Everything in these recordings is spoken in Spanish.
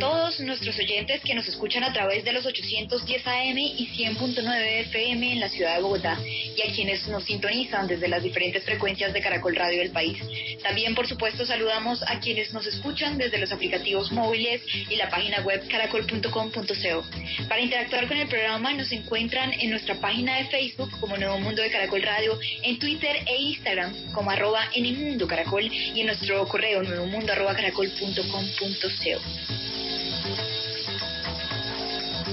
Todos nuestros oyentes que nos escuchan a través de los 810 AM y 100.9 FM en la ciudad de Bogotá y a quienes nos sintonizan desde las diferentes frecuencias de Caracol Radio del país. También, por supuesto, saludamos a quienes nos escuchan desde los aplicativos móviles y la página web caracol.com.co. Para interactuar con el programa nos encuentran en nuestra página de Facebook como Nuevo Mundo de Caracol Radio, en Twitter e Instagram como arroba en el mundo caracol y en nuestro correo nuevomundo arroba caracol.com.co.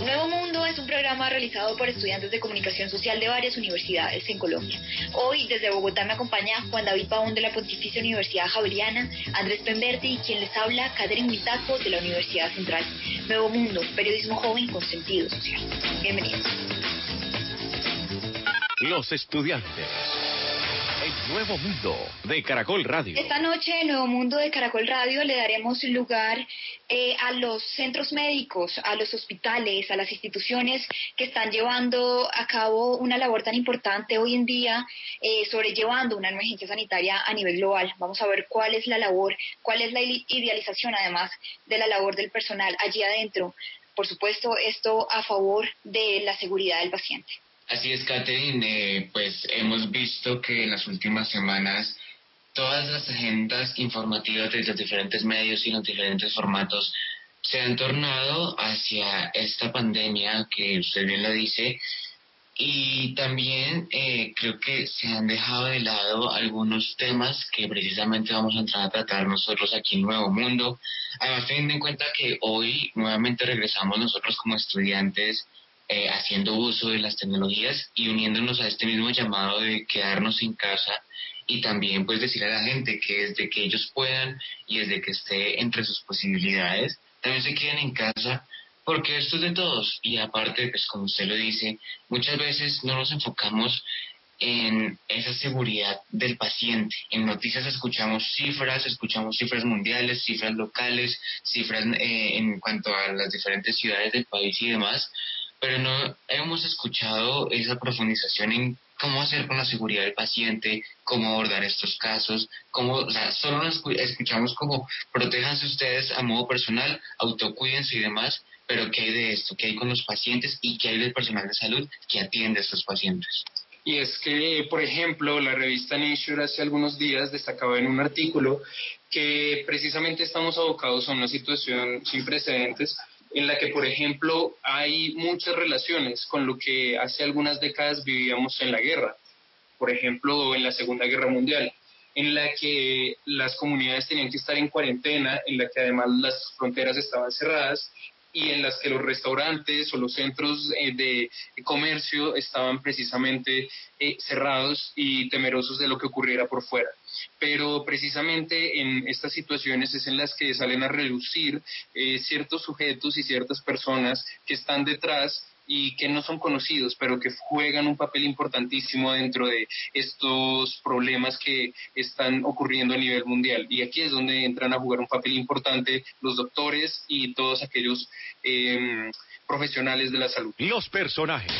Nuevo Mundo es un programa realizado por estudiantes de comunicación social de varias universidades en Colombia. Hoy desde Bogotá me acompaña Juan David Paún de la Pontificia Universidad Javeriana, Andrés Pemberti y quien les habla, Catherine Huitaco de la Universidad Central. Nuevo Mundo, periodismo joven con sentido social. Bienvenidos. Los estudiantes. El Nuevo Mundo de Caracol Radio. Esta noche en Nuevo Mundo de Caracol Radio le daremos lugar eh, a los centros médicos, a los hospitales, a las instituciones que están llevando a cabo una labor tan importante hoy en día, eh, sobrellevando una emergencia sanitaria a nivel global. Vamos a ver cuál es la labor, cuál es la idealización además de la labor del personal allí adentro. Por supuesto, esto a favor de la seguridad del paciente. Así es, Catherine. Eh, pues hemos visto que en las últimas semanas todas las agendas informativas de los diferentes medios y los diferentes formatos se han tornado hacia esta pandemia que usted bien lo dice y también eh, creo que se han dejado de lado algunos temas que precisamente vamos a entrar a tratar nosotros aquí en Nuevo Mundo. Además, teniendo en cuenta que hoy nuevamente regresamos nosotros como estudiantes eh, haciendo uso de las tecnologías y uniéndonos a este mismo llamado de quedarnos en casa y también pues decir a la gente que desde que ellos puedan y desde que esté entre sus posibilidades, también se queden en casa porque esto es de todos y aparte pues como usted lo dice, muchas veces no nos enfocamos en esa seguridad del paciente. En noticias escuchamos cifras, escuchamos cifras mundiales, cifras locales, cifras eh, en cuanto a las diferentes ciudades del país y demás, pero no hemos escuchado esa profundización en cómo hacer con la seguridad del paciente, cómo abordar estos casos, cómo, o sea, solo nos escuchamos como protéjanse ustedes a modo personal, autocuídense y demás, pero ¿qué hay de esto? ¿Qué hay con los pacientes y qué hay del personal de salud que atiende a estos pacientes? Y es que, por ejemplo, la revista Nature hace algunos días destacaba en un artículo que precisamente estamos abocados a una situación sin precedentes en la que, por ejemplo, hay muchas relaciones con lo que hace algunas décadas vivíamos en la guerra, por ejemplo, en la Segunda Guerra Mundial, en la que las comunidades tenían que estar en cuarentena, en la que además las fronteras estaban cerradas y en las que los restaurantes o los centros eh, de comercio estaban precisamente eh, cerrados y temerosos de lo que ocurriera por fuera. Pero precisamente en estas situaciones es en las que salen a reducir eh, ciertos sujetos y ciertas personas que están detrás y que no son conocidos, pero que juegan un papel importantísimo dentro de estos problemas que están ocurriendo a nivel mundial. Y aquí es donde entran a jugar un papel importante los doctores y todos aquellos em, profesionales de la salud. Los personajes.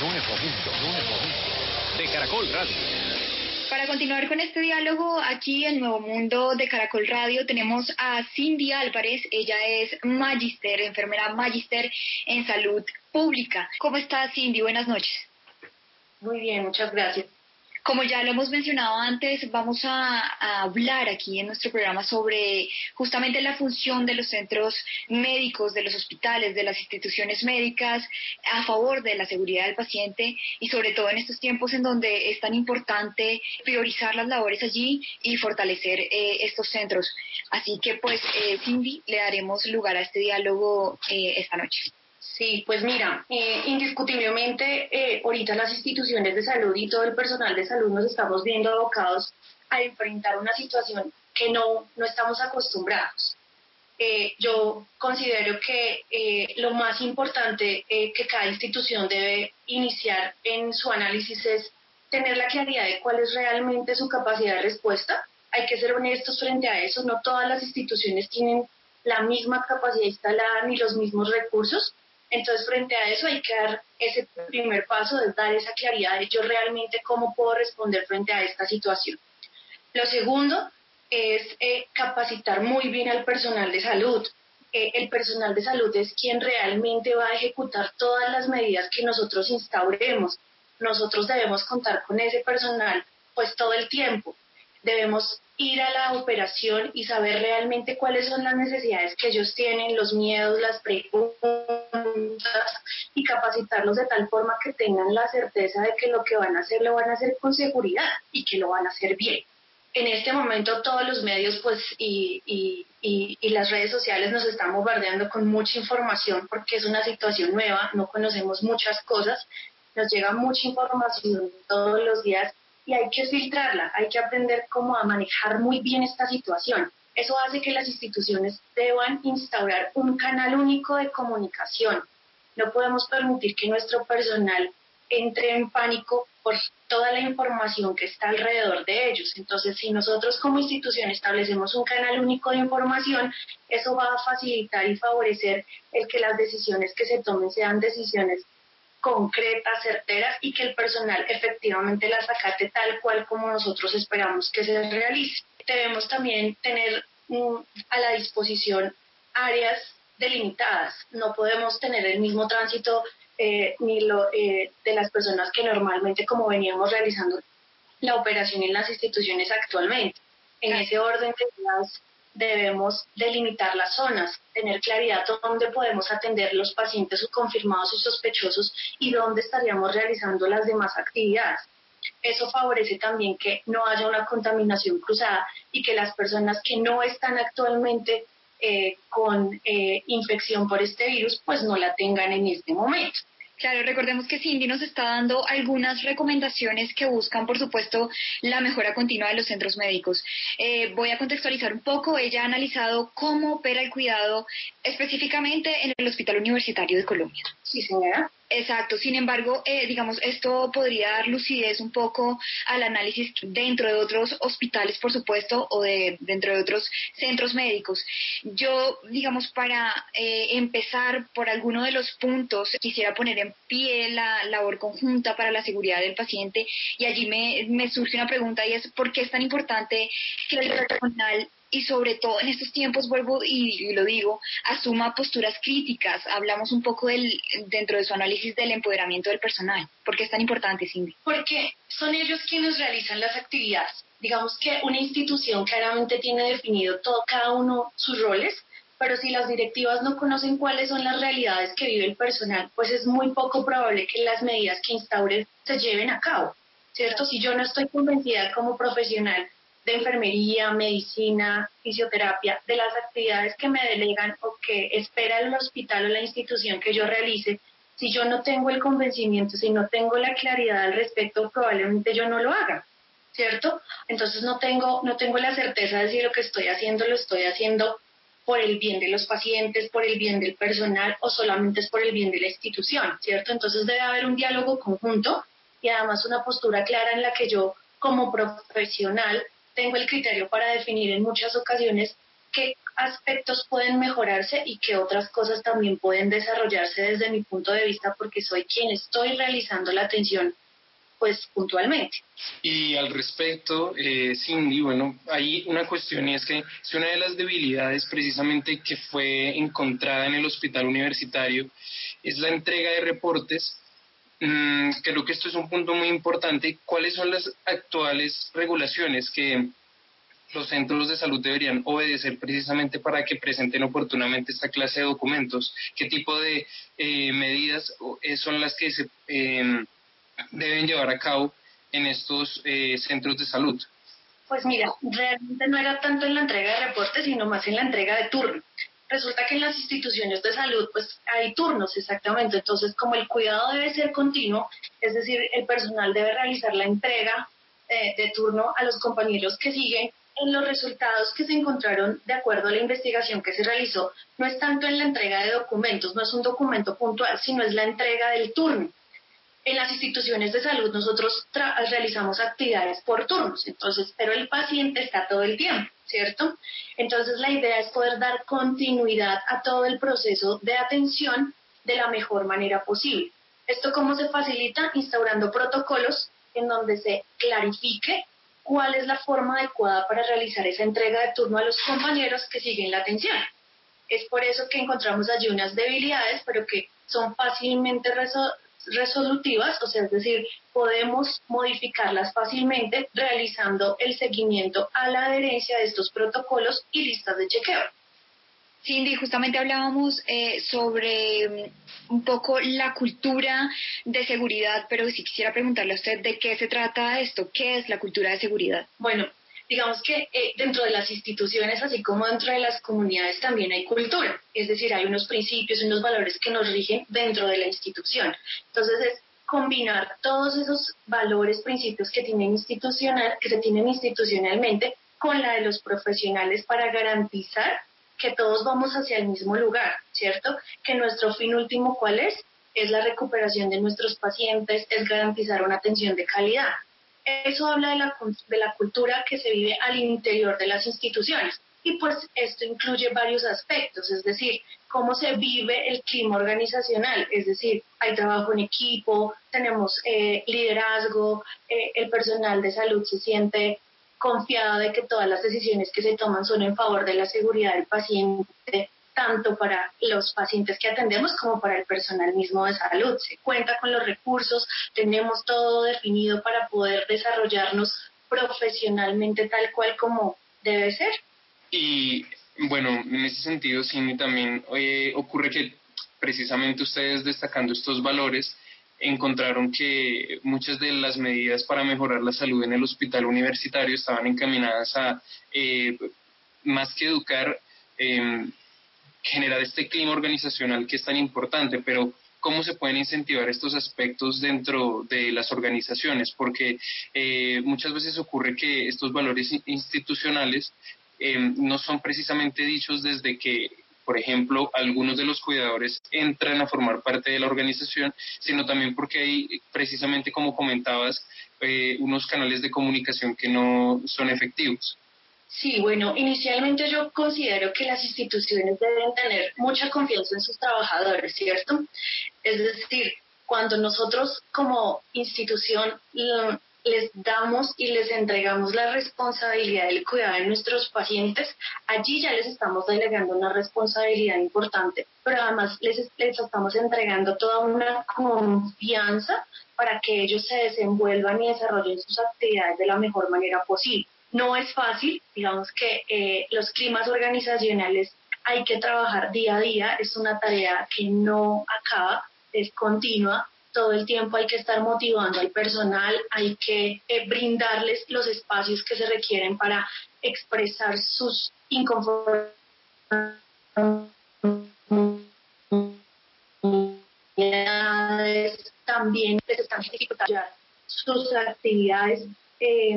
Nuevo mundo, nuevo mundo. De Caracol Radio. Para continuar con este diálogo, aquí en Nuevo Mundo de Caracol Radio tenemos a Cindy Álvarez. Ella es magister, enfermera magister en salud pública. ¿Cómo está Cindy? Buenas noches. Muy bien, muchas gracias. Como ya lo hemos mencionado antes, vamos a, hablar aquí en nuestro programa sobre justamente la función de los centros médicos, de los hospitales, de las instituciones médicas a favor de la seguridad del paciente y sobre todo en estos tiempos en donde es tan importante priorizar las labores allí y fortalecer eh, estos centros. Así que pues, eh, Cindy, le daremos lugar a este diálogo eh, esta noche. Sí, pues mira, eh, indiscutiblemente eh, ahorita las instituciones de salud y todo el personal de salud nos estamos viendo abocados a enfrentar una situación que no, no estamos acostumbrados. eh, yo considero que eh, lo más importante eh, que cada institución debe iniciar en su análisis es tener la claridad de cuál es realmente su capacidad de respuesta. Hay que ser honestos frente a eso. No todas las instituciones tienen la misma capacidad instalada ni los mismos recursos. Entonces, frente a eso hay que dar ese primer paso de dar esa claridad de yo realmente cómo puedo responder frente a esta situación. Lo segundo es eh, capacitar muy bien al personal de salud. Eh, el personal de salud es quien realmente va a ejecutar todas las medidas que nosotros instauremos. Nosotros debemos contar con ese personal pues todo el tiempo. Debemos ir a la operación y saber realmente cuáles son las necesidades que ellos tienen, los miedos, las preguntas y capacitarlos de tal forma que tengan la certeza de que lo que van a hacer lo van a hacer con seguridad y que lo van a hacer bien. En este momento todos los medios pues y, y, y, las redes sociales nos están bombardeando con mucha información porque es una situación nueva, no conocemos muchas cosas, nos llega mucha información todos los días y hay que filtrarla, hay que aprender cómo a manejar muy bien esta situación. Eso hace que las instituciones deban instaurar un canal único de comunicación. No podemos permitir que nuestro personal entre en pánico por toda la información que está alrededor de ellos. Entonces, si nosotros como institución establecemos un canal único de información, eso va a facilitar y favorecer el que las decisiones que se tomen sean decisiones concretas, certeras y que el personal efectivamente las acate tal cual como nosotros esperamos que se realice. Debemos también tener mm, a la disposición áreas delimitadas. No podemos tener el mismo tránsito eh, ni lo, eh, de las personas que normalmente como veníamos realizando la operación en las instituciones actualmente. En ese orden de ideas debemos delimitar las zonas, tener claridad dónde podemos atender los pacientes confirmados y sospechosos y dónde estaríamos realizando las demás actividades. Eso favorece también que no haya una contaminación cruzada y que las personas que no están actualmente eh, con infección por este virus pues no la tengan en este momento. Claro, recordemos que Cindy nos está dando algunas recomendaciones que buscan, por supuesto, la mejora continua de los centros médicos. Eh, voy a contextualizar un poco. Ella ha analizado cómo opera el cuidado específicamente en el Hospital Universitario de Colombia. Sí, señora. Exacto, sin embargo, eh, digamos, esto podría dar lucidez un poco al análisis dentro de otros hospitales, por supuesto, o de, dentro de otros centros médicos. Yo, digamos, para eh, empezar por alguno de los puntos, quisiera poner en pie la labor conjunta para la seguridad del paciente y allí me, me surge una pregunta y es, ¿por qué es tan importante que el personal y sobre todo en estos tiempos, vuelvo y, lo digo, asuma posturas críticas. Hablamos un poco del, dentro de su análisis del empoderamiento del personal. ¿Por qué es tan importante, Cindy? Porque son ellos quienes realizan las actividades. Digamos que una institución claramente tiene definido todo, cada uno sus roles, pero si las directivas no conocen cuáles son las realidades que vive el personal, pues es muy poco probable que las medidas que instauren se lleven a cabo. ¿Cierto? Si yo no estoy convencida como profesional de enfermería, medicina, fisioterapia, de las actividades que me delegan o que espera el hospital o la institución que yo realice, si yo no tengo el convencimiento, si no tengo la claridad al respecto, probablemente yo no lo haga, ¿cierto? Entonces no tengo, no tengo la certeza de si lo que estoy haciendo lo estoy haciendo por el bien de los pacientes, por el bien del personal o solamente es por el bien de la institución, ¿cierto? Entonces debe haber un diálogo conjunto y además una postura clara en la que yo como profesional tengo el criterio para definir en muchas ocasiones qué aspectos pueden mejorarse y qué otras cosas también pueden desarrollarse desde mi punto de vista porque soy quien estoy realizando la atención pues puntualmente. Y al respecto, eh, Cindy, bueno, hay una cuestión y es que si una de las debilidades precisamente que fue encontrada en el hospital universitario es la entrega de reportes Mm, creo que esto es un punto muy importante. ¿Cuáles son las actuales regulaciones que los centros de salud deberían obedecer precisamente para que presenten oportunamente esta clase de documentos? ¿Qué tipo de eh, medidas eh, son las que se em, deben llevar a cabo en estos eh, centros de salud? Pues mira, realmente no era tanto en la entrega de reportes, sino más en la entrega de turno resulta que en las instituciones de salud pues hay turnos exactamente, entonces como el cuidado debe ser continuo, es decir, el personal debe realizar la entrega eh, de turno a los compañeros que siguen, en los resultados que se encontraron de acuerdo a la investigación que se realizó, no es tanto en la entrega de documentos, no es un documento puntual, sino es la entrega del turno. En las instituciones de salud nosotros realizamos actividades por turnos, entonces, pero el paciente está todo el tiempo, ¿cierto? Entonces la idea es poder dar continuidad a todo el proceso de atención de la mejor manera posible. ¿Esto cómo se facilita? Instaurando protocolos en donde se clarifique cuál es la forma adecuada para realizar esa entrega de turno a los compañeros que siguen la atención. Es por eso que encontramos allí unas debilidades, pero que son fácilmente resolutivas, o sea, es decir, podemos modificarlas fácilmente realizando el seguimiento a la adherencia de estos protocolos y listas de chequeo. Cindy, justamente hablábamos eh, sobre mm, un poco la cultura de seguridad, pero si quisiera preguntarle a usted de qué se trata esto, qué es la cultura de seguridad. Bueno, digamos que eh, dentro de las instituciones, así como dentro de las comunidades, también hay cultura, es decir, hay unos principios, unos valores que nos rigen dentro de la institución. Entonces es combinar todos esos valores, principios que tienen institucional, que se tienen institucionalmente, con la de los profesionales para garantizar que todos vamos hacia el mismo lugar, ¿cierto? Que nuestro fin último, ¿cuál es? Es la recuperación de nuestros pacientes, es garantizar una atención de calidad. Eso habla de la, de la cultura que se vive al interior de las instituciones. Y pues esto incluye varios aspectos, es decir, cómo se vive el clima organizacional, es decir, hay trabajo en equipo, tenemos eh, liderazgo, eh, el personal de salud se siente confiado de que todas las decisiones que se toman son en favor de la seguridad del paciente, tanto para los pacientes que atendemos como para el personal mismo de salud. Se cuenta con los recursos, tenemos todo definido para poder desarrollarnos profesionalmente tal cual como debe ser. Y bueno, en ese sentido, sí, también eh, ocurre que precisamente ustedes destacando estos valores, encontraron que muchas de las medidas para mejorar la salud en el hospital universitario estaban encaminadas a, eh, más que educar, em, generar este clima organizacional que es tan importante, pero cómo se pueden incentivar estos aspectos dentro de las organizaciones, porque eh, muchas veces ocurre que estos valores institucionales em, no son precisamente dichos desde que por ejemplo, algunos de los cuidadores entran a formar parte de la organización, sino también porque hay, precisamente como comentabas, eh, unos canales de comunicación que no son efectivos. Sí, bueno, inicialmente yo considero que las instituciones deben tener mucha confianza en sus trabajadores, ¿cierto? Es decir, cuando nosotros como institución les damos y les entregamos la responsabilidad del cuidado de nuestros pacientes, allí ya les estamos delegando una responsabilidad importante, pero además les, les estamos entregando toda una confianza para que ellos se desenvuelvan y desarrollen sus actividades de la mejor manera posible. No es fácil, digamos que eh, los climas organizacionales hay que trabajar día a día, es una tarea que no acaba, es continua, todo el tiempo hay que estar motivando al personal, hay que eh, brindarles los espacios que se requieren para expresar sus inconformidades también les están dificultando sus actividades. Eh,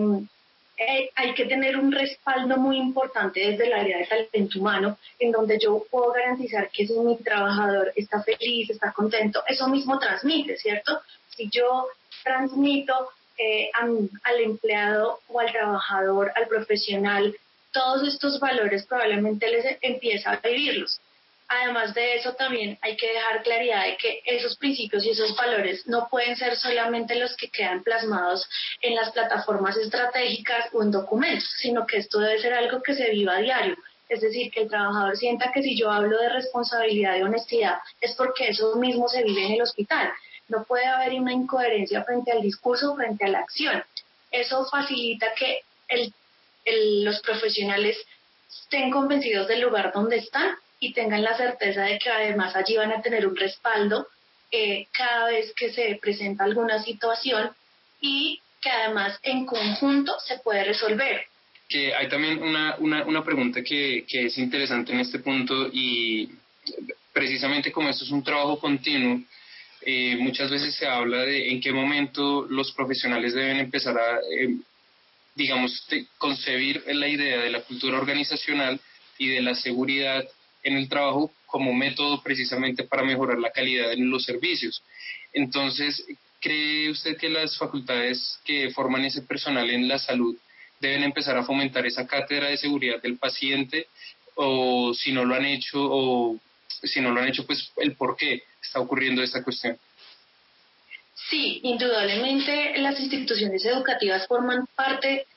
eh, hay que tener un respaldo muy importante desde el área de talento humano, en donde yo puedo garantizar que si mi trabajador está feliz, está contento, eso mismo transmite, ¿cierto? Si yo transmito eh, al empleado o al trabajador, al profesional, todos estos valores probablemente les empieza a vivirlos. Además de eso, también hay que dejar claridad de que esos principios y esos valores no pueden ser solamente los que quedan plasmados en las plataformas estratégicas o en documentos, sino que esto debe ser algo que se viva a diario. Es decir, que el trabajador sienta que si yo hablo de responsabilidad y honestidad es porque eso mismo se vive en el hospital. No puede haber una incoherencia frente al discurso, frente a la acción. Eso facilita que los profesionales estén convencidos del lugar donde están y tengan la certeza de que además allí van a tener un respaldo eh, cada vez que se presenta alguna situación y que además en conjunto se puede resolver. Que hay también una, una, una pregunta que, que es interesante en este punto y precisamente como esto es un trabajo continuo, eh, muchas veces se habla de en qué momento los profesionales deben empezar a eh, digamos, concebir la idea de la cultura organizacional y de la seguridad en el trabajo como método precisamente para mejorar la calidad en los servicios. Entonces, ¿cree usted que las facultades que forman ese personal en la salud deben empezar a fomentar esa cátedra de seguridad del paciente o si no lo han hecho o si no lo han hecho, pues el por qué está ocurriendo esta cuestión? Sí, indudablemente las instituciones educativas forman parte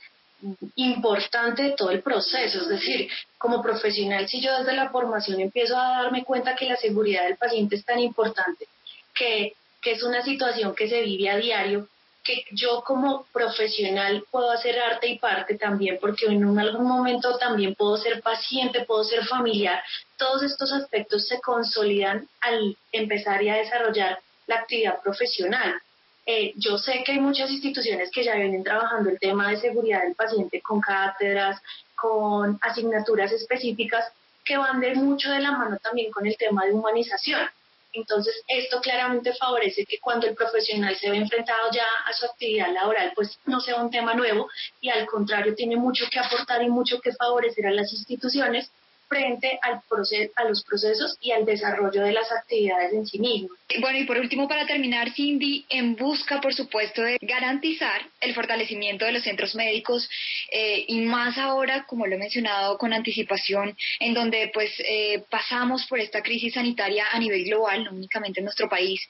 importante de todo el proceso. Es decir, como profesional, si yo desde la formación empiezo a darme cuenta que la seguridad del paciente es tan importante, que, que es una situación que se vive a diario, que yo como profesional puedo hacer arte y parte también, porque en algún momento también puedo ser paciente, puedo ser familiar. Todos estos aspectos se consolidan al empezar y a desarrollar la actividad profesional. Eh, yo sé que hay muchas instituciones que ya vienen trabajando el tema de seguridad del paciente con cátedras, con asignaturas específicas que van de mucho de la mano también con el tema de humanización. Entonces, esto claramente favorece que cuando el profesional se ve enfrentado ya a su actividad laboral, pues no sea un tema nuevo y al contrario tiene mucho que aportar y mucho que favorecer a las instituciones frente al proceso, a los procesos y al desarrollo de las actividades en sí mismas. Bueno, y por último, para terminar, Cindy, en busca, por supuesto, de garantizar el fortalecimiento de los centros médicos eh, y más ahora, como lo he mencionado, con anticipación, en donde pues eh, pasamos por esta crisis sanitaria a nivel global, no únicamente en nuestro país,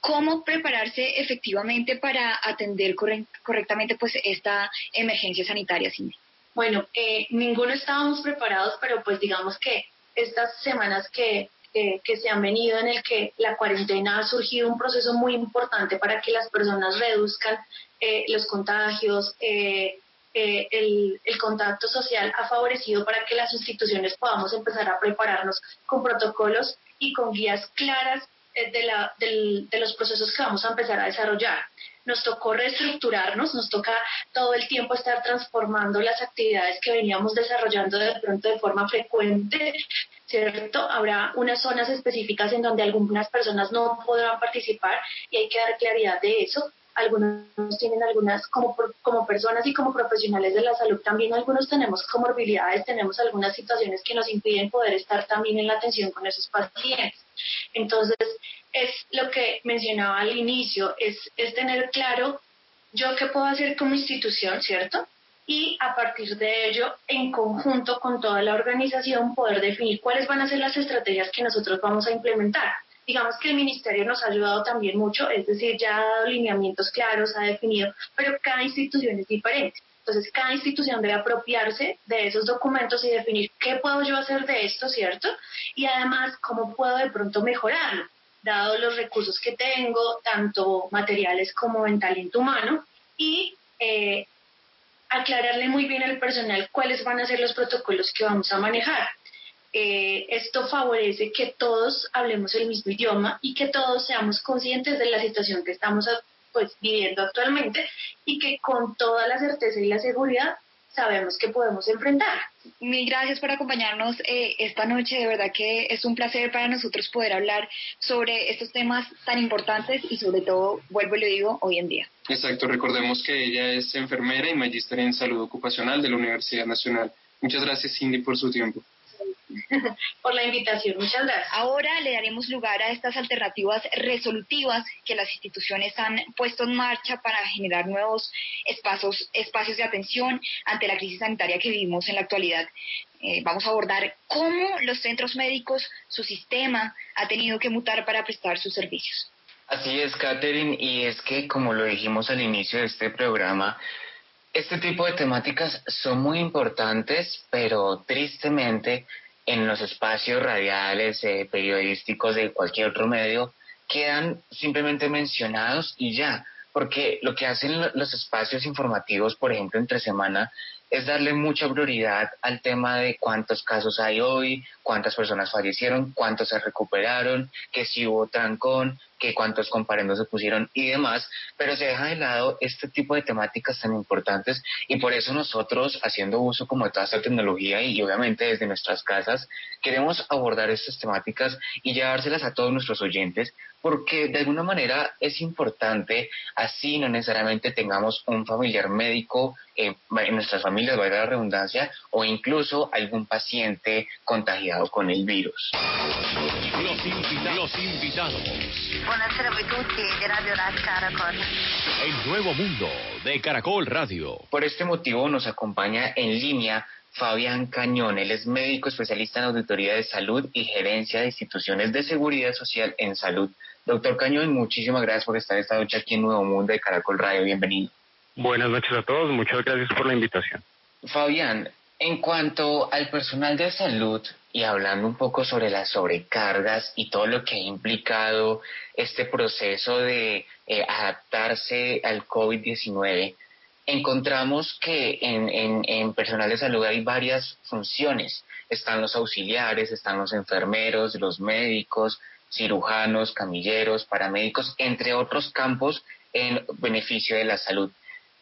¿cómo prepararse efectivamente para atender correctamente pues esta emergencia sanitaria, Cindy? Bueno, eh, ninguno estábamos preparados, pero pues digamos que estas semanas que, que se han venido en el que la cuarentena ha surgido un proceso muy importante para que las personas reduzcan eh, los contagios, eh, el, el, contacto social ha favorecido para que las instituciones podamos empezar a prepararnos con protocolos y con guías claras de, la, de los procesos que vamos a empezar a desarrollar nos tocó reestructurarnos, nos toca todo el tiempo estar transformando las actividades que veníamos desarrollando de pronto de forma frecuente, ¿cierto? Habrá unas zonas específicas en donde algunas personas no podrán participar y hay que dar claridad de eso. Algunos tienen algunas, como, como personas y como profesionales de la salud, también algunos tenemos comorbilidades, tenemos algunas situaciones que nos impiden poder estar también en la atención con esos pacientes. Entonces, es lo que mencionaba al inicio, es, es tener claro yo qué puedo hacer como institución, ¿cierto? Y a partir de ello, en conjunto con toda la organización, poder definir cuáles van a ser las estrategias que nosotros vamos a implementar. Digamos que el ministerio nos ha ayudado también mucho, es decir, ya ha dado lineamientos claros, ha definido, pero cada institución es diferente. Entonces, cada institución debe apropiarse de esos documentos y definir qué puedo yo hacer de esto, ¿cierto? Y además, cómo puedo de pronto mejorarlo dado los recursos que tengo, tanto materiales como en talento humano, y eh, aclararle muy bien al personal cuáles van a ser los protocolos que vamos a manejar. Eh, esto favorece que todos hablemos el mismo idioma y que todos seamos conscientes de la situación que estamos pues, viviendo actualmente y que con toda la certeza y la seguridad sabemos que podemos enfrentar. Mil gracias por acompañarnos eh, esta noche. De verdad que es un placer para nosotros poder hablar sobre estos temas tan importantes y sobre todo, vuelvo y lo digo, hoy en día. Exacto, recordemos que ella es enfermera y magíster en salud ocupacional de la Universidad Nacional. Muchas gracias, Cindy, por su tiempo. por la invitación. Muchas gracias. Ahora le daremos lugar a estas alternativas resolutivas que las instituciones han puesto en marcha para generar nuevos espacios, espacios de atención ante la crisis sanitaria que vivimos en la actualidad. Eh, vamos a abordar cómo los centros médicos, su sistema, ha tenido que mutar para prestar sus servicios. Así es, Catherine, y es que, como lo dijimos al inicio de este programa, este tipo de temáticas son muy importantes, pero tristemente en los espacios radiales, eh, periodísticos de cualquier otro medio, quedan simplemente mencionados y ya, porque lo que hacen los espacios informativos, por ejemplo, entre semana, es darle mucha prioridad al tema de cuántos casos hay hoy, cuántas personas fallecieron, cuántos se recuperaron, que si hubo trancón, que cuántos comparendos se pusieron y demás, pero se deja de lado este tipo de temáticas tan importantes y por eso nosotros, haciendo uso como de toda esta tecnología y obviamente desde nuestras casas, queremos abordar estas temáticas y llevárselas a todos nuestros oyentes porque de alguna manera es importante, así no necesariamente tengamos un familiar médico eh, en nuestras familias, valga la redundancia, o incluso algún paciente contagiado con el virus. Invitados. Buonasera a tutti de Radio Caracol. El nuevo mundo de Caracol Radio. Por este motivo nos acompaña en línea Fabián Cañón. Él es médico especialista en auditoría de salud y gerencia de instituciones de seguridad social en salud. Doctor Cañón, muchísimas gracias por estar esta noche aquí en Nuevo Mundo de Caracol Radio. Bienvenido. Buenas noches a todos. Muchas gracias por la invitación. Fabián, en cuanto al personal de salud y hablando un poco sobre las sobrecargas y todo lo que ha implicado este proceso de eh, adaptarse al COVID-19, encontramos que en, en, personal de salud hay varias funciones. Están los auxiliares, están los enfermeros, los médicos, cirujanos, camilleros, paramédicos, entre otros campos en beneficio de la salud.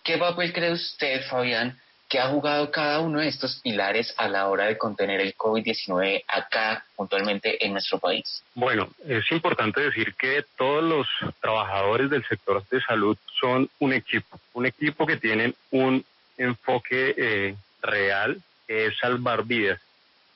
¿Qué papel cree usted, Fabián, que ha jugado cada uno de estos pilares a la hora de contener el COVID-19 acá, puntualmente en nuestro país? Bueno, es importante decir que todos los trabajadores del sector de salud son un equipo, un equipo que tienen un enfoque eh, real, que es salvar vidas.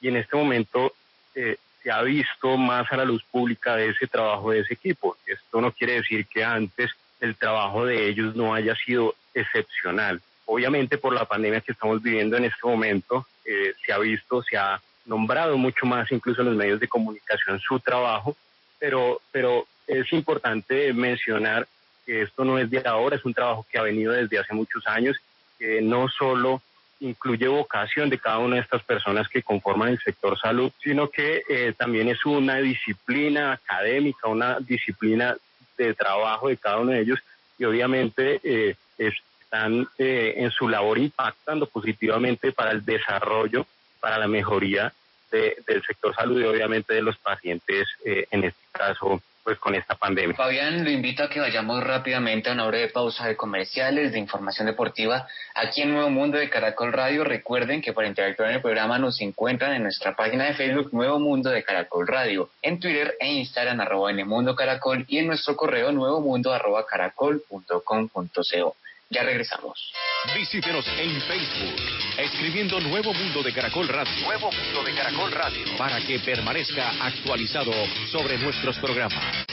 Y en este momento eh, se ha visto más a la luz pública de ese trabajo de ese equipo. Esto no quiere decir que antes el trabajo de ellos no haya sido excepcional obviamente por la pandemia que estamos viviendo en este momento, eh, se ha visto, se ha nombrado mucho más incluso en los medios de comunicación su trabajo, pero, pero es importante mencionar que esto no es de ahora, es un trabajo que ha venido desde hace muchos años, que no solo incluye vocación de cada una de estas personas que conforman el sector salud, sino que eh, también es una disciplina académica, una disciplina de trabajo de cada uno de ellos y obviamente eh, es están eh, en su labor impactando positivamente para el desarrollo, para la mejoría del sector salud y obviamente de los pacientes, eh, en este caso, pues con esta pandemia. Fabián, lo invito a que vayamos rápidamente a una de pausa de comerciales, de información deportiva, aquí en Nuevo Mundo de Caracol Radio. Recuerden que para interactuar en el programa nos encuentran en nuestra página de Facebook Nuevo Mundo de Caracol Radio, en Twitter e Instagram arroba en mundo caracol y en nuestro correo nuevo mundo arroba caracol.com.co. Ya regresamos. Visítenos en Facebook, escribiendo Nuevo Mundo de Caracol Radio. Nuevo Mundo de Caracol Radio. Para que permanezca actualizado sobre nuestros programas.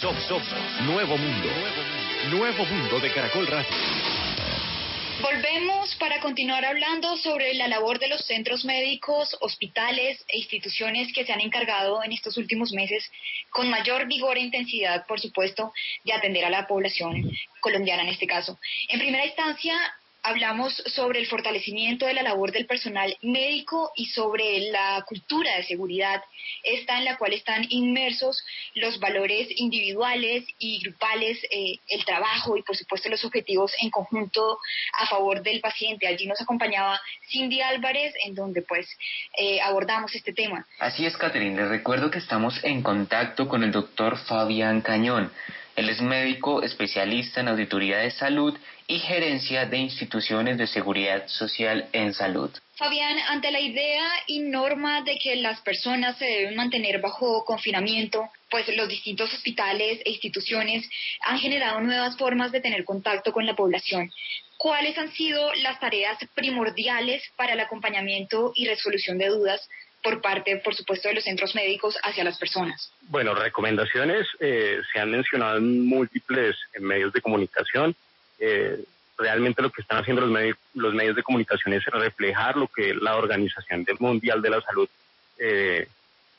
Sof, sof, Nuevo Mundo. Nuevo Mundo de Caracol Radio. Volvemos para continuar hablando sobre la labor de los centros médicos, hospitales e instituciones que se han encargado en estos últimos meses con mayor vigor e intensidad, por supuesto, de atender a la población colombiana en este caso. En primera instancia, hablamos sobre el fortalecimiento de la labor del personal médico y sobre la cultura de seguridad, esta en la cual están inmersos los valores individuales y grupales, eh, el trabajo y por supuesto los objetivos en conjunto a favor del paciente. Allí nos acompañaba Cindy Álvarez, en donde pues eh, abordamos este tema. Así es, Catherine. Les recuerdo que estamos en contacto con el doctor Fabián Cañón. Él es médico especialista en auditoría de salud y gerencia de instituciones de seguridad social en salud. Fabián, ante la idea y norma de que las personas se deben mantener bajo confinamiento, pues los distintos hospitales e instituciones han generado nuevas formas de tener contacto con la población. ¿Cuáles han sido las tareas primordiales para el acompañamiento y resolución de dudas por parte, por supuesto, de los centros médicos hacia las personas? Bueno, recomendaciones eh, se han mencionado en múltiples medios de comunicación. Eh, realmente lo que están haciendo los medios, los medios de comunicación es reflejar lo que la Organización Mundial de la Salud eh,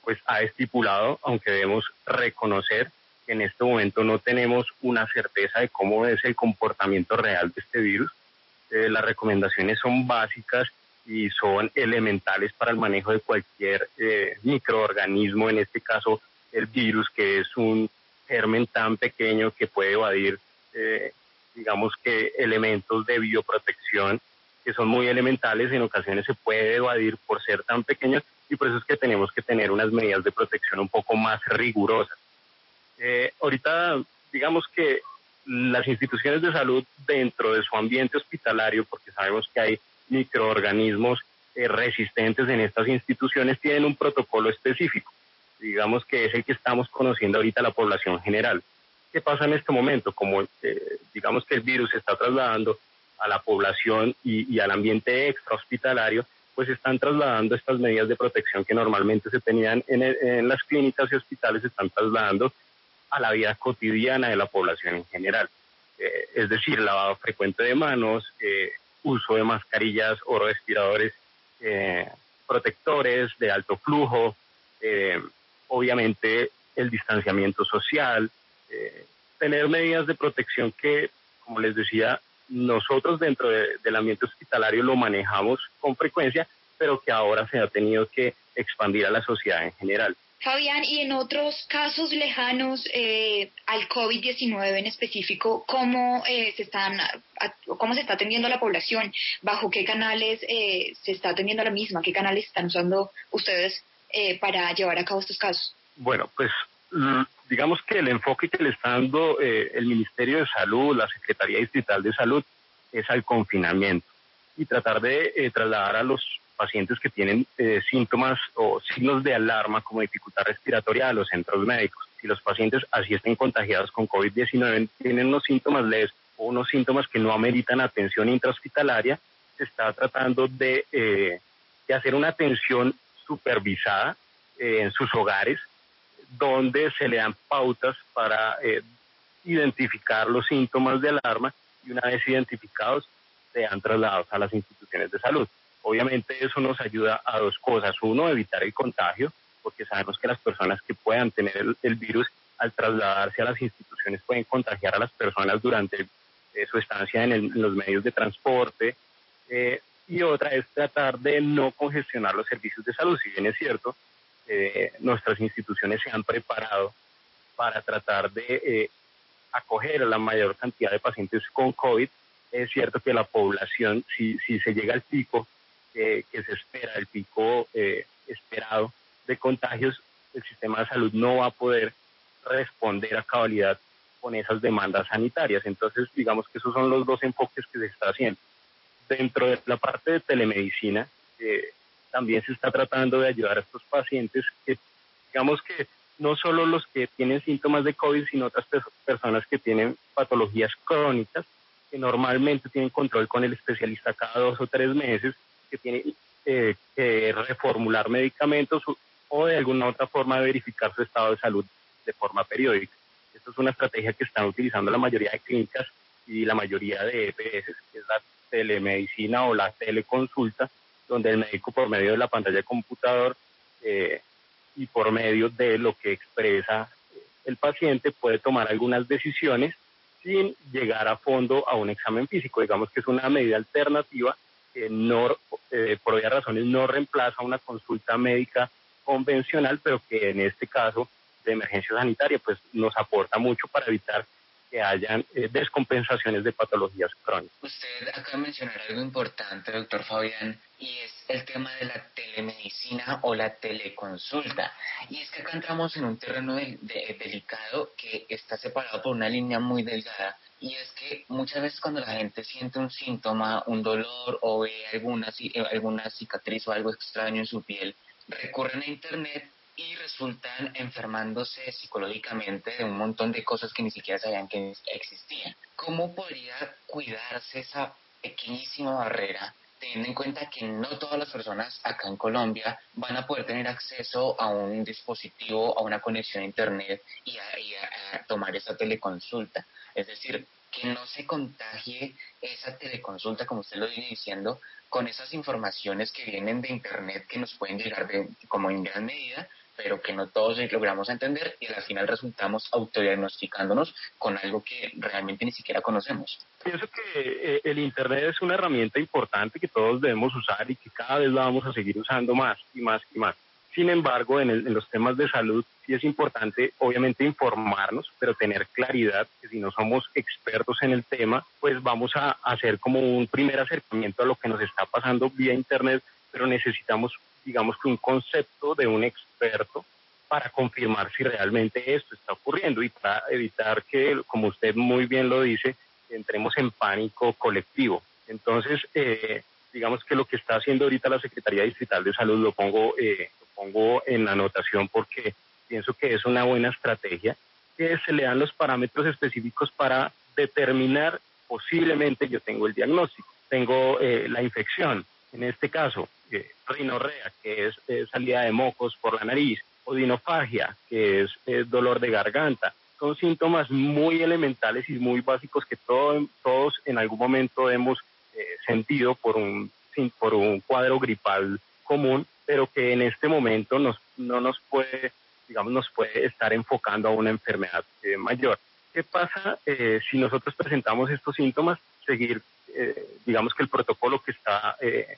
pues ha estipulado, aunque debemos reconocer que en este momento no tenemos una certeza de cómo es el comportamiento real de este virus. las recomendaciones son básicas y son elementales para el manejo de cualquier eh, microorganismo, en este caso el virus, que es un germen tan pequeño que puede evadir, eh, digamos que elementos de bioprotección que son muy elementales, en ocasiones se puede evadir por ser tan pequeños y por eso es que tenemos que tener unas medidas de protección un poco más rigurosas. Eh, ahorita, digamos que las instituciones de salud dentro de su ambiente hospitalario, porque sabemos que hay microorganismos eh, resistentes en estas instituciones tienen un protocolo específico, digamos que es el que estamos conociendo ahorita la población general. ¿Qué pasa en este momento? Como eh, digamos que el virus se está trasladando a la población y, al ambiente extra hospitalario, pues están trasladando estas medidas de protección que normalmente se tenían en, las clínicas y hospitales, se están trasladando a la vida cotidiana de la población en general. Eh, es decir, lavado frecuente de manos, uso de mascarillas o respiradores eh, protectores de alto flujo, eh, obviamente el distanciamiento social, eh, tener medidas de protección que, como les decía, nosotros dentro del ambiente hospitalario lo manejamos con frecuencia, pero que ahora se ha tenido que expandir a la sociedad en general. Fabián, y en otros casos lejanos eh, al COVID-19 en específico, ¿cómo, eh, se están, ¿cómo se está atendiendo la población? ¿Bajo qué canales eh, se está atendiendo la misma? ¿Qué canales están usando ustedes para llevar a cabo estos casos? Bueno, pues digamos que el enfoque que le está dando el Ministerio de Salud, la Secretaría Distrital de Salud, es al confinamiento y tratar de trasladar a los pacientes que tienen eh, síntomas o signos de alarma como dificultad respiratoria a los centros médicos. Si los pacientes así estén contagiados con COVID-19 tienen unos síntomas leves o unos síntomas que no ameritan atención intrahospitalaria, se está tratando de, eh, de hacer una atención supervisada eh, en sus hogares, donde se le dan pautas para identificar los síntomas de alarma y una vez identificados sean trasladados a las instituciones de salud. Obviamente eso nos ayuda a dos cosas. Uno, evitar el contagio, porque sabemos que las personas que puedan tener el, virus al trasladarse a las instituciones pueden contagiar a las personas durante eh, su estancia en, los medios de transporte. Eh, y otra es tratar de no congestionar los servicios de salud. Si bien es cierto, eh, nuestras instituciones se han preparado para tratar de acoger a la mayor cantidad de pacientes con COVID. Es cierto que la población, si, si se llega al pico, que, se espera, el pico eh, esperado de contagios, el sistema de salud no va a poder responder a cabalidad con esas demandas sanitarias. Entonces, digamos que esos son los dos enfoques que se está haciendo. Dentro de la parte de telemedicina, eh, también se está tratando de ayudar a estos pacientes que, digamos que no solo los que tienen síntomas de COVID, sino otras personas que tienen patologías crónicas, que normalmente tienen control con el especialista cada dos o tres meses que tiene eh, que reformular medicamentos o de alguna otra forma verificar su estado de salud de forma periódica. Esto es una estrategia que están utilizando la mayoría de clínicas y la mayoría de EPS, que es la telemedicina o la teleconsulta, donde el médico por medio de la pantalla de computador eh, y por medio de lo que expresa el paciente puede tomar algunas decisiones sin llegar a fondo a un examen físico. Digamos que es una medida alternativa que no, eh, por varias razones no reemplaza una consulta médica convencional, pero que en este caso de emergencia sanitaria pues nos aporta mucho para evitar que hayan eh, descompensaciones de patologías crónicas. Usted acaba de mencionar algo importante, doctor Fabián, y es el tema de la telemedicina o la teleconsulta. Y es que acá entramos en un terreno delicado que está separado por una línea muy delgada y es que muchas veces cuando la gente siente un síntoma, un dolor o ve alguna, eh, alguna cicatriz o algo extraño en su piel, recurren a Internet y resultan enfermándose psicológicamente de un montón de cosas que ni siquiera sabían que existían. ¿Cómo podría cuidarse esa pequeñísima barrera teniendo en cuenta que no todas las personas acá en Colombia van a poder tener acceso a un dispositivo, a una conexión a Internet y a, tomar esa teleconsulta. Es decir, que no se contagie esa teleconsulta, como usted lo viene diciendo, con esas informaciones que vienen de Internet que nos pueden llegar de, como en gran medida pero que no todos logramos entender y al final resultamos autodiagnosticándonos con algo que realmente ni siquiera conocemos. Pienso que eh, el Internet es una herramienta importante que todos debemos usar y que cada vez la vamos a seguir usando más y más y más. Sin embargo, en, los temas de salud sí es importante, obviamente, informarnos, pero tener claridad que si no somos expertos en el tema, pues vamos a hacer como un primer acercamiento a lo que nos está pasando vía Internet, pero necesitamos digamos que un concepto de un experto para confirmar si realmente esto está ocurriendo y para evitar que, como usted muy bien lo dice, entremos en pánico colectivo. Entonces, eh, digamos que lo que está haciendo ahorita la Secretaría Distrital de Salud lo pongo, eh, lo pongo en anotación porque pienso que es una buena estrategia, que se le dan los parámetros específicos para determinar posiblemente yo tengo el diagnóstico, tengo eh, la infección, en este caso, eh, rinorrea, que es eh, salida de mocos por la nariz, o dinofagia, que es eh, dolor de garganta. Son síntomas muy elementales y muy básicos que todos en algún momento hemos sentido por un, por un cuadro gripal común, pero que en este momento nos, no nos puede, digamos, nos puede estar enfocando a una enfermedad mayor. ¿Qué pasa si nosotros presentamos estos síntomas? Seguir eh, digamos que el protocolo que está eh,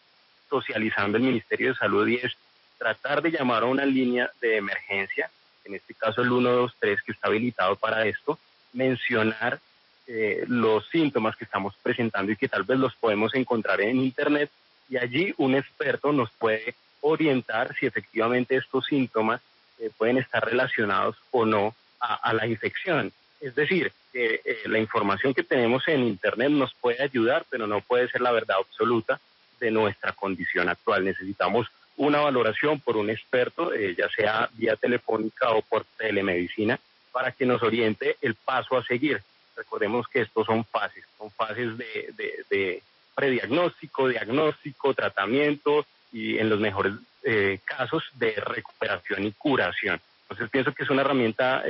socializando el Ministerio de Salud y es tratar de llamar a una línea de emergencia, en este caso el 123 que está habilitado para esto, mencionar eh, los síntomas que estamos presentando y que tal vez los podemos encontrar en Internet y allí un experto nos puede orientar si efectivamente estos síntomas pueden estar relacionados o no a la infección. Es decir, que eh, la información que tenemos en Internet nos puede ayudar, pero no puede ser la verdad absoluta de nuestra condición actual. Necesitamos una valoración por un experto, eh, ya sea vía telefónica o por telemedicina, para que nos oriente el paso a seguir. Recordemos que estos son fases, son fases de, de, prediagnóstico, diagnóstico, tratamiento y en los mejores eh, casos de recuperación y curación. Entonces pienso que es una herramienta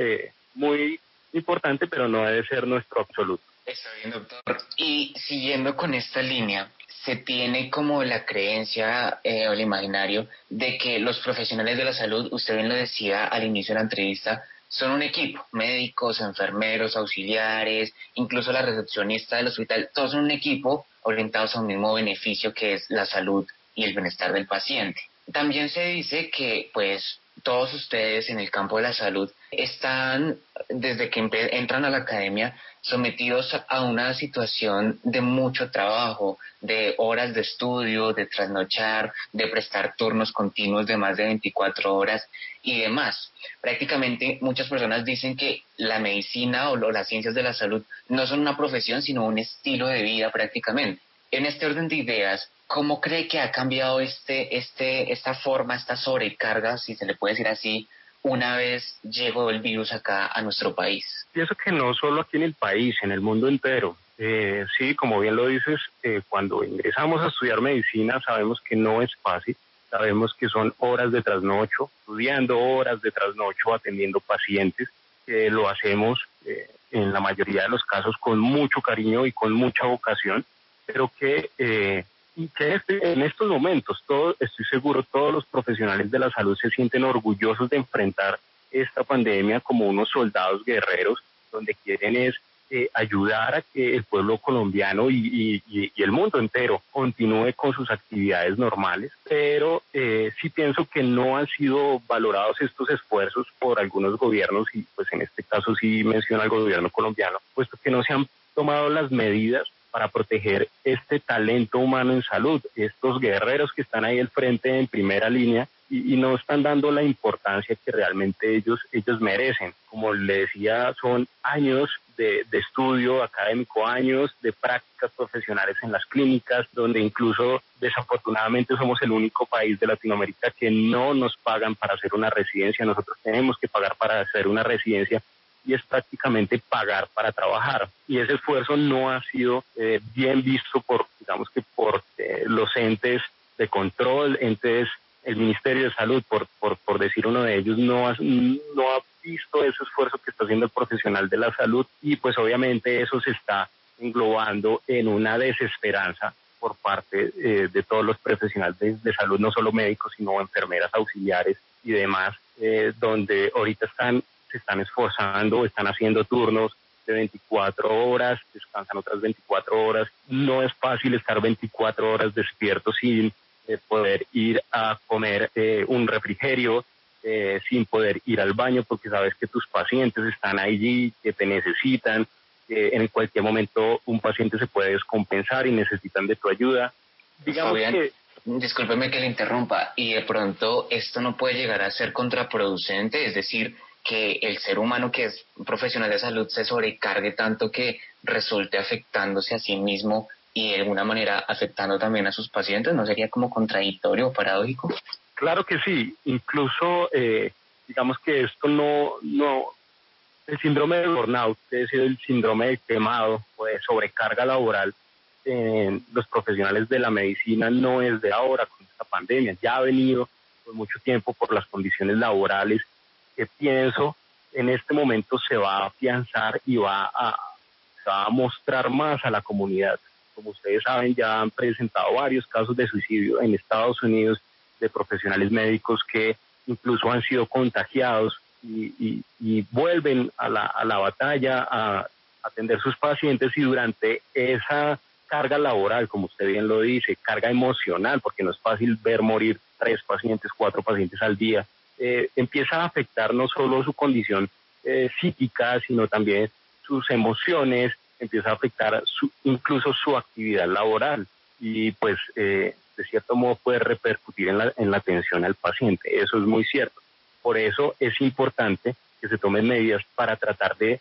muy importante, pero no debe ser nuestro absoluto. Está bien, doctor. Y siguiendo con esta línea, se tiene como la creencia eh, o el imaginario de que los profesionales de la salud, usted bien lo decía al inicio de la entrevista, son un equipo, médicos, enfermeros, auxiliares, incluso la recepcionista del hospital, todos son un equipo orientados a un mismo beneficio que es la salud y el bienestar del paciente. También se dice que pues todos ustedes en el campo de la salud están, desde que entran a la academia, sometidos a una situación de mucho trabajo, de horas de estudio, de trasnochar, de prestar turnos continuos de más de 24 horas y demás. Prácticamente muchas personas dicen que la medicina o las ciencias de la salud no son una profesión, sino un estilo de vida prácticamente. En este orden de ideas, ¿cómo cree que ha cambiado este, este, esta forma, esta sobrecarga, si se le puede decir así, una vez llegó el virus acá a nuestro país? Pienso que no solo aquí en el país, en el mundo entero. Eh, sí, como bien lo dices, eh, cuando ingresamos a estudiar medicina sabemos que no es fácil, sabemos que son horas de trasnocho, estudiando horas de trasnocho, atendiendo pacientes, que lo hacemos eh, en la mayoría de los casos con mucho cariño y con mucha vocación pero que, eh, y que este, en estos momentos, todo, estoy seguro, todos los profesionales de la salud se sienten orgullosos de enfrentar esta pandemia como unos soldados guerreros, donde quieren es eh, ayudar a que el pueblo colombiano y, el mundo entero continúe con sus actividades normales, pero eh, sí pienso que no han sido valorados estos esfuerzos por algunos gobiernos y pues en este caso sí menciona el gobierno colombiano, puesto que no se han tomado las medidas para proteger este talento humano en salud, estos guerreros que están ahí al frente en primera línea y, no están dando la importancia que realmente ellos, ellos merecen. Como le decía, son años de, de, estudio académico, años de prácticas profesionales en las clínicas, donde incluso desafortunadamente somos el único país de Latinoamérica que no nos pagan para hacer una residencia. Nosotros tenemos que pagar para hacer una residencia y es prácticamente pagar para trabajar. Y ese esfuerzo no ha sido eh, bien visto por, digamos que por eh, los entes de control, entes, el Ministerio de Salud, por, por, por decir uno de ellos, no ha, no ha visto ese esfuerzo que está haciendo el profesional de la salud y pues obviamente eso se está englobando en una desesperanza por parte eh, de todos los profesionales de, salud, no solo médicos, sino enfermeras auxiliares y demás, donde ahorita están se están esforzando, están haciendo turnos de 24 horas, descansan otras 24 horas. No es fácil estar 24 horas despierto sin eh, poder ir a comer eh, un refrigerio, eh, sin poder ir al baño porque sabes que tus pacientes están allí, que te necesitan, en cualquier momento un paciente se puede descompensar y necesitan de tu ayuda. Digamos que discúlpeme que le interrumpa, y de pronto esto no puede llegar a ser contraproducente, es decir, que el ser humano que es profesional de salud se sobrecargue tanto que resulte afectándose a sí mismo y de alguna manera afectando también a sus pacientes? ¿No sería como contradictorio o paradójico? Claro que sí, incluso eh, digamos que esto no, no, el síndrome de burnout, es decir, el síndrome de quemado o de sobrecarga laboral en los profesionales de la medicina no es de ahora con esta pandemia, ya ha venido por mucho tiempo por las condiciones laborales que pienso en este momento se va a afianzar y va a, mostrar más a la comunidad. Como ustedes saben, ya han presentado varios casos de suicidio en Estados Unidos de profesionales médicos que incluso han sido contagiados y, vuelven a la batalla a atender sus pacientes y durante esa carga laboral, como usted bien lo dice, carga emocional, porque no es fácil ver morir tres pacientes, cuatro pacientes al día, eh, empieza a afectar no solo su condición eh, psíquica, sino también sus emociones, empieza a afectar su, incluso su actividad laboral y pues eh, de cierto modo puede repercutir en la, en la atención al paciente. Eso es muy cierto. Por eso es importante que se tomen medidas para tratar de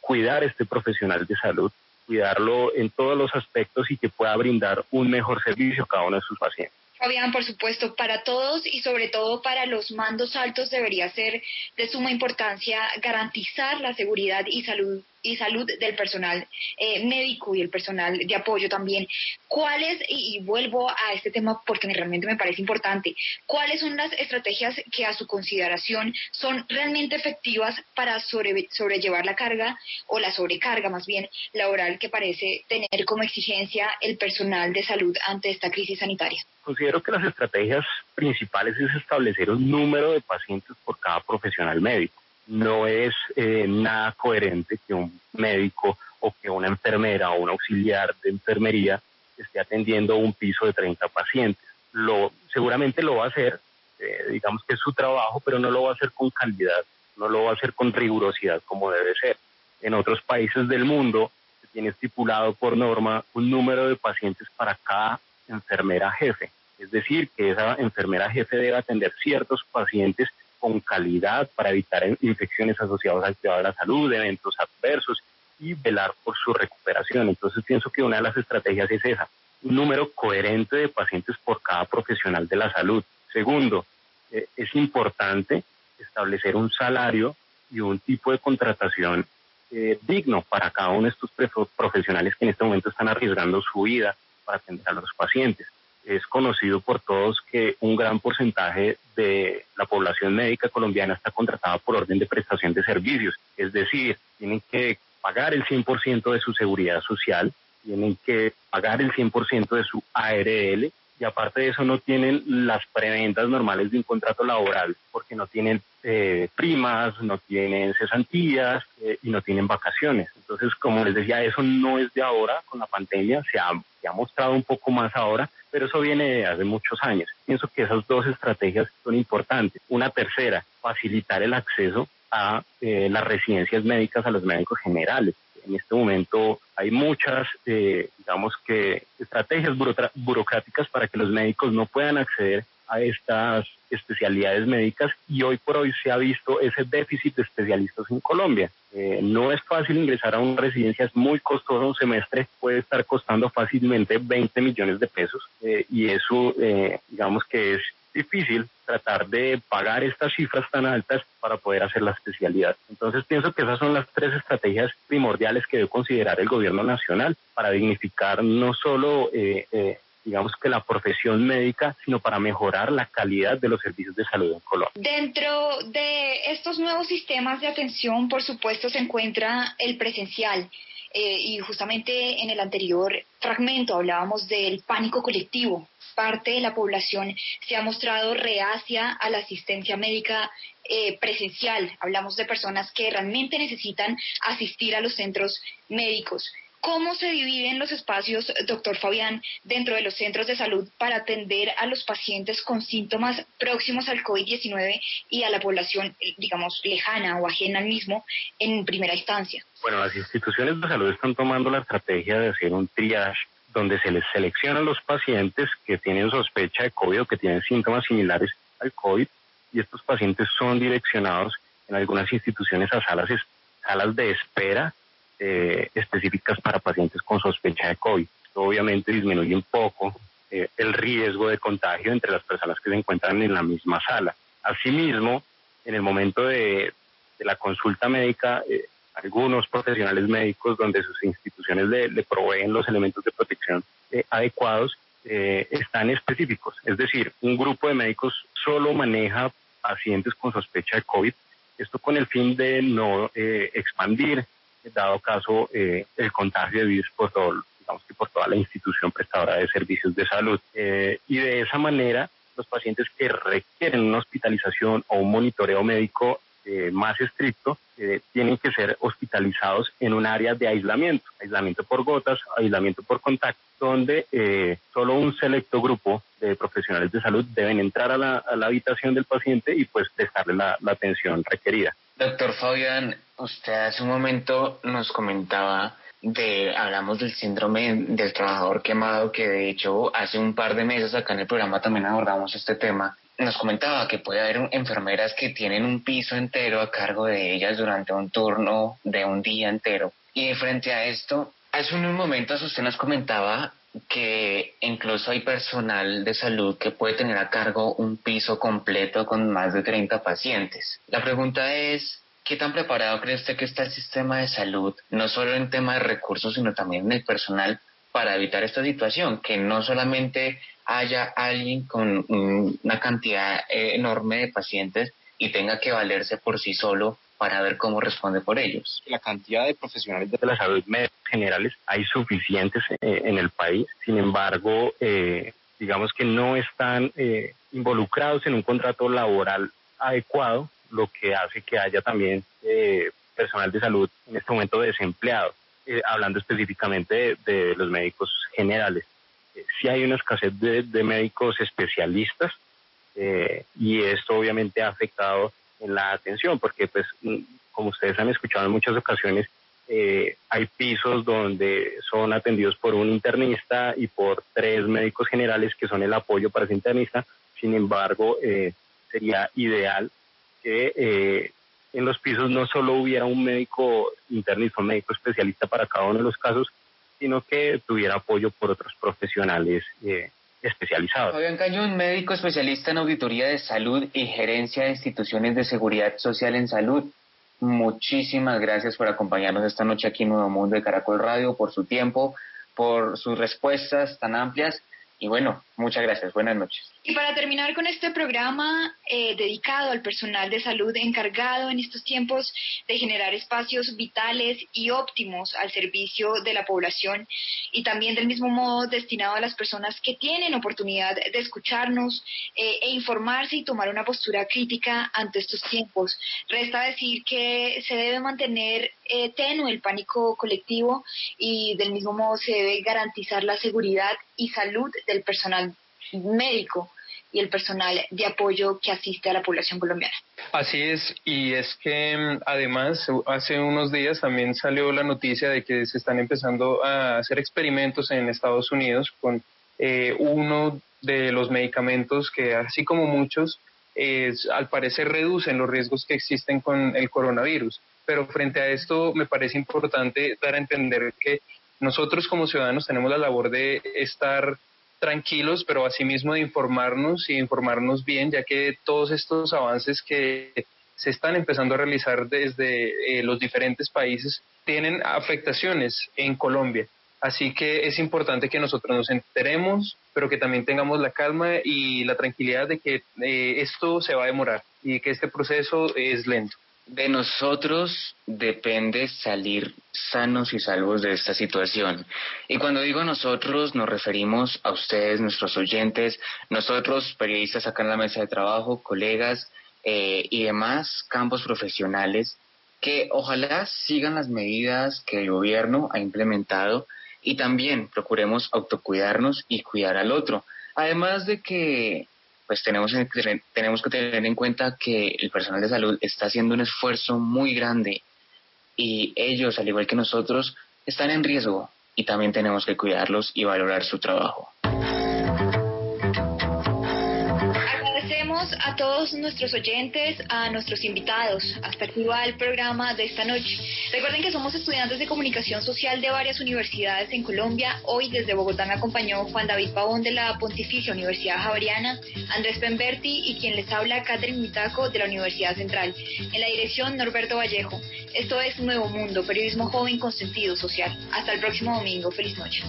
cuidar a este profesional de salud, cuidarlo en todos los aspectos y que pueda brindar un mejor servicio a cada uno de sus pacientes. Fabián, por supuesto, para todos y sobre todo para los mandos altos debería ser de suma importancia garantizar la seguridad y salud y salud del personal eh, médico y el personal de apoyo también. ¿Cuáles, y, vuelvo a este tema porque realmente me parece importante, cuáles son las estrategias que a su consideración son realmente efectivas para sobrellevar la carga o la sobrecarga más bien laboral que parece tener como exigencia el personal de salud ante esta crisis sanitaria? Considero que las estrategias principales es establecer un número de pacientes por cada profesional médico no es eh, nada coherente que un médico o que una enfermera o un auxiliar de enfermería esté atendiendo un piso de 30 pacientes. Lo, seguramente lo va a hacer, eh, digamos que es su trabajo, pero no lo va a hacer con calidad, no lo va a hacer con rigurosidad como debe ser. En otros países del mundo se tiene estipulado por norma un número de pacientes para cada enfermera jefe. Es decir, que esa enfermera jefe debe atender ciertos pacientes con calidad para evitar infecciones asociadas al cuidado de la salud, eventos adversos y velar por su recuperación. Entonces pienso que una de las estrategias es esa, un número coherente de pacientes por cada profesional de la salud. Segundo, eh, es importante establecer un salario y un tipo de contratación eh, digno para cada uno de estos profesionales que en este momento están arriesgando su vida para atender a los pacientes es conocido por todos que un gran porcentaje de la población médica colombiana está contratada por orden de prestación de servicios, es decir, tienen que pagar el 100% de su seguridad social, tienen que pagar el 100% de su ARL y aparte de eso no tienen las preventas normales de un contrato laboral porque no tienen eh, primas, no tienen cesantías eh, y no tienen vacaciones. Entonces, como les decía, eso no es de ahora con la pandemia, se ha, se ha mostrado un poco más ahora, pero eso viene de hace muchos años. Pienso que esas dos estrategias son importantes. Una tercera, facilitar el acceso a eh, las residencias médicas a los médicos generales en este momento hay muchas, eh, digamos que, estrategias burocráticas para que los médicos no puedan acceder a estas especialidades médicas y hoy por hoy se ha visto ese déficit de especialistas en Colombia. Eh, no es fácil ingresar a una residencia, es muy costoso un semestre, puede estar costando fácilmente 20 millones de pesos eh, y eso digamos que es difícil tratar de pagar estas cifras tan altas para poder hacer la especialidad. Entonces pienso que esas son las tres estrategias primordiales que debe considerar el gobierno nacional para dignificar no solo, eh, eh, digamos que la profesión médica, sino para mejorar la calidad de los servicios de salud en Colombia. Dentro de estos nuevos sistemas de atención, por supuesto, se encuentra el presencial. Eh, y justamente en el anterior fragmento hablábamos del pánico colectivo. Parte de la población se ha mostrado reacia a la asistencia médica eh, presencial. Hablamos de personas que realmente necesitan asistir a los centros médicos. ¿Cómo se dividen los espacios, doctor Fabián, dentro de los centros de salud para atender a los pacientes con síntomas próximos al COVID-19 y a la población, digamos, lejana o ajena al mismo en primera instancia? Bueno, las instituciones de salud están tomando la estrategia de hacer un triage donde se les seleccionan los pacientes que tienen sospecha de COVID o que tienen síntomas similares al COVID y estos pacientes son direccionados en algunas instituciones a salas, salas de espera eh, específicas para pacientes con sospecha de COVID. Obviamente disminuye un poco eh, el riesgo de contagio entre las personas que se encuentran en la misma sala. Asimismo, en el momento de, la consulta médica, eh, algunos profesionales médicos donde sus instituciones le, proveen los elementos de protección eh, adecuados están específicos. Es decir, un grupo de médicos solo maneja pacientes con sospecha de COVID, esto con el fin de no expandir, dado caso el contagio de virus por todo, digamos que por toda la institución prestadora de servicios de salud. Eh, y de esa manera, los pacientes que requieren una hospitalización o un monitoreo médico eh, más estricto eh, tienen que ser hospitalizados en un área de aislamiento, aislamiento por gotas, aislamiento por contacto, donde solo un selecto grupo de profesionales de salud deben entrar a la, habitación del paciente y pues prestarle la, la atención requerida. Doctor Fabián, usted hace un momento nos comentaba de, hablamos del síndrome del trabajador quemado, que de hecho hace un par de meses acá en el programa también abordamos este tema. Nos comentaba que puede haber enfermeras que tienen un piso entero a cargo de ellas durante un turno de un día entero. Y frente a esto, hace unos momentos usted nos comentaba que incluso hay personal de salud que puede tener a cargo un piso completo con más de 30 pacientes. La pregunta es, ¿Qué tan preparado cree usted que está el sistema de salud, no solo en tema de recursos, sino también en el personal, para evitar esta situación? Que no solamente haya alguien con una cantidad eh, enorme de pacientes y tenga que valerse por sí solo para ver cómo responde por ellos. La cantidad de profesionales de la salud generales hay suficientes eh, en el país, sin embargo, eh, digamos que no están involucrados en un contrato laboral adecuado lo que hace que haya también eh, personal de salud en este momento desempleado, eh, hablando específicamente de, los médicos generales. Eh, sí hay una escasez de, médicos especialistas y esto obviamente ha afectado en la atención, porque pues mm, como ustedes han escuchado en muchas ocasiones, hay pisos donde son atendidos por un internista y por tres médicos generales que son el apoyo para ese internista. Sin embargo, sería ideal que eh, en los pisos no solo hubiera un médico internista, un médico especialista para cada uno de los casos, sino que tuviera apoyo por otros profesionales eh, especializados. Fabián Cañón, médico especialista en auditoría de salud y gerencia de instituciones de seguridad social en salud. Muchísimas gracias por acompañarnos esta noche aquí en Nuevo Mundo de Caracol Radio, por su tiempo, por sus respuestas tan amplias y bueno, muchas gracias. Buenas noches. Y para terminar con este programa eh, dedicado al personal de salud encargado en estos tiempos de generar espacios vitales y óptimos al servicio de la población y también del mismo modo destinado a las personas que tienen oportunidad de escucharnos eh, e informarse y tomar una postura crítica ante estos tiempos. Resta decir que se debe mantener eh, tenue el pánico colectivo y del mismo modo se debe garantizar la seguridad y salud del personal médico y el personal de apoyo que asiste a la población colombiana. Así es, y es que mm, además hace unos días también salió la noticia de que se están empezando a hacer experimentos en Estados Unidos con eh, uno de los medicamentos que, así como muchos, al parecer reducen los riesgos que existen con el coronavirus. Pero frente a esto me parece importante dar a entender que nosotros como ciudadanos tenemos la labor de estar tranquilos, pero asimismo de informarnos y informarnos bien, ya que todos estos avances que se están empezando a realizar desde eh, los diferentes países tienen afectaciones en Colombia. Así que es importante que nosotros nos enteremos, pero que también tengamos la calma y la tranquilidad de que eh, esto se va a demorar y que este proceso es lento. De nosotros depende salir sanos y salvos de esta situación. Y cuando digo nosotros, nos referimos a ustedes, nuestros oyentes, nosotros, periodistas acá en la mesa de trabajo, colegas eh, y demás campos profesionales, que ojalá sigan las medidas que el gobierno ha implementado y también procuremos autocuidarnos y cuidar al otro. Además de que pues tenemos, tenemos que tener en cuenta que el personal de salud está haciendo un esfuerzo muy grande y ellos, al igual que nosotros, están en riesgo y también tenemos que cuidarlos y valorar su trabajo a todos nuestros oyentes, a nuestros invitados. Hasta aquí va el programa de esta noche. Recuerden que somos estudiantes de comunicación social de varias universidades en Colombia. Hoy desde Bogotá me acompañó Juan David Pavón de la Pontificia Universidad Javeriana, Andrés Pemberti y quien les habla, Catherine Mitaco de la Universidad Central. En la dirección, Norberto Vallejo. Esto es Nuevo Mundo, periodismo joven con sentido social. Hasta el próximo domingo. Feliz noche.